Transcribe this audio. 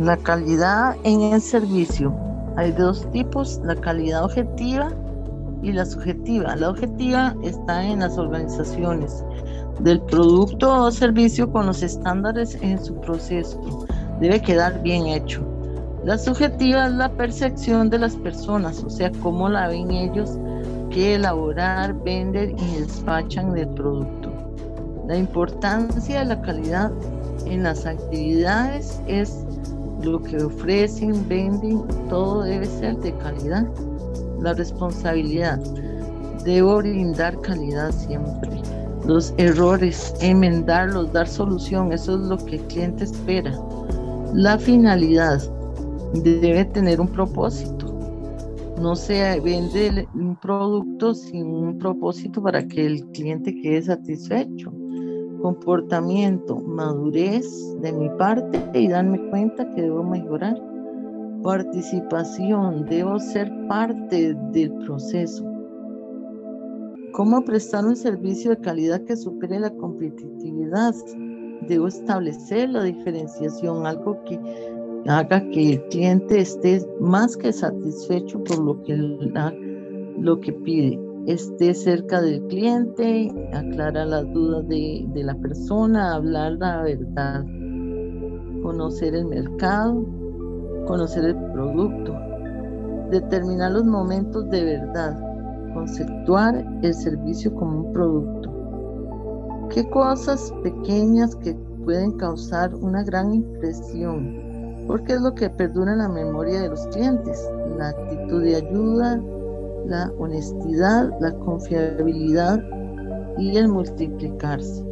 La calidad en el servicio. Hay dos tipos, la calidad objetiva y la subjetiva. La objetiva está en las organizaciones del producto o servicio con los estándares en su proceso. Debe quedar bien hecho. La subjetiva es la percepción de las personas, o sea, cómo la ven ellos que elaborar, vender y despachan el producto. La importancia de la calidad en las actividades es lo que ofrecen, venden, todo debe ser de calidad. La responsabilidad, debo brindar calidad siempre. Los errores, enmendarlos, dar solución, eso es lo que el cliente espera. La finalidad, debe tener un propósito. No se vende un producto sin un propósito para que el cliente quede satisfecho. Comportamiento, madurez de mi parte y darme cuenta que debo mejorar. Participación, debo ser parte del proceso. ¿Cómo prestar un servicio de calidad que supere la competitividad? Debo establecer la diferenciación, algo que haga que el cliente esté más que satisfecho por lo que, lo que pide, esté cerca del cliente, aclara las dudas de, de la persona, hablar la verdad, conocer el mercado, conocer el producto, determinar los momentos de verdad, conceptuar el servicio como un producto. ¿Qué cosas pequeñas que pueden causar una gran impresión? porque es lo que perdura en la memoria de los clientes, la actitud de ayuda, la honestidad, la confiabilidad y el multiplicarse.